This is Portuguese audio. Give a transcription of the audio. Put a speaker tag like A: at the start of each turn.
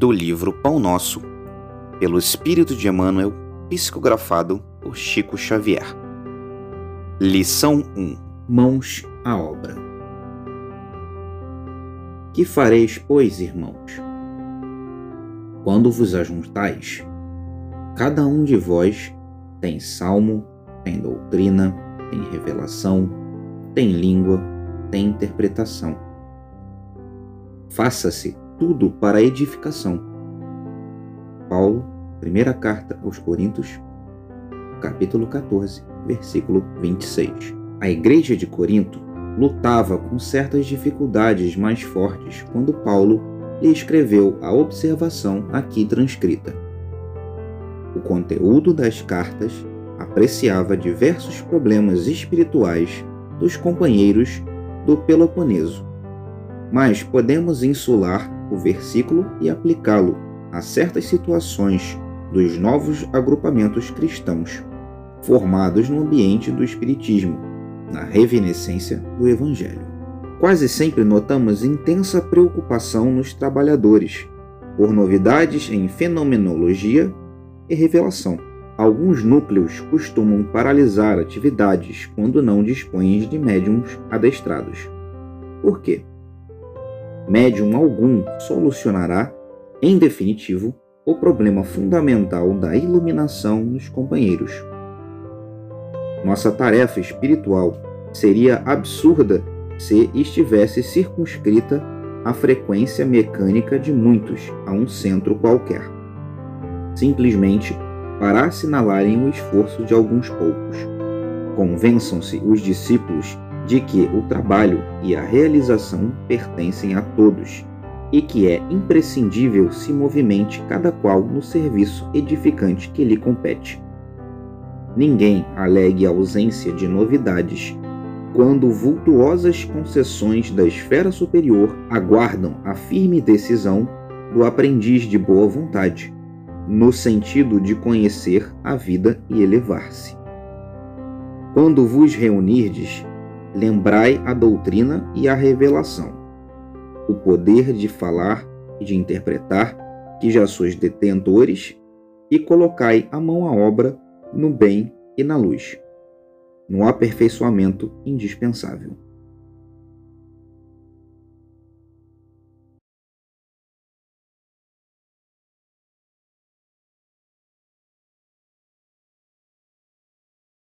A: do livro Pão Nosso, pelo Espírito de Emmanuel, psicografado por Chico Xavier. Lição 1: Mãos à obra. Que fareis, pois, irmãos? Quando vos ajuntais, cada um de vós tem salmo, tem doutrina, tem revelação, tem língua, tem interpretação. Faça-se tudo para a edificação. Paulo, primeira carta aos Coríntios, capítulo 14, versículo 26. A igreja de Corinto lutava com certas dificuldades mais fortes quando Paulo lhe escreveu a observação aqui transcrita. O conteúdo das cartas apreciava diversos problemas espirituais dos companheiros do Peloponeso, mas podemos insular o versículo e aplicá-lo a certas situações dos novos agrupamentos cristãos, formados no ambiente do Espiritismo, na revinescência do Evangelho. Quase sempre notamos intensa preocupação nos trabalhadores por novidades em fenomenologia e revelação. Alguns núcleos costumam paralisar atividades quando não dispõem de médiums adestrados. Por quê? Médium algum solucionará, em definitivo, o problema fundamental da iluminação nos companheiros. Nossa tarefa espiritual seria absurda se estivesse circunscrita à frequência mecânica de muitos a um centro qualquer. Simplesmente para assinalarem o esforço de alguns poucos. Convençam-se os discípulos de que o trabalho e a realização pertencem a todos e que é imprescindível se movimente cada qual no serviço edificante que lhe compete. Ninguém alegue ausência de novidades quando vultuosas concessões da esfera superior aguardam a firme decisão do aprendiz de boa vontade, no sentido de conhecer a vida e elevar-se. Quando vos reunirdes, lembrai a doutrina e a revelação, o poder de falar e de interpretar, que já sois detentores, e colocai a mão à obra no bem e na luz, no aperfeiçoamento indispensável.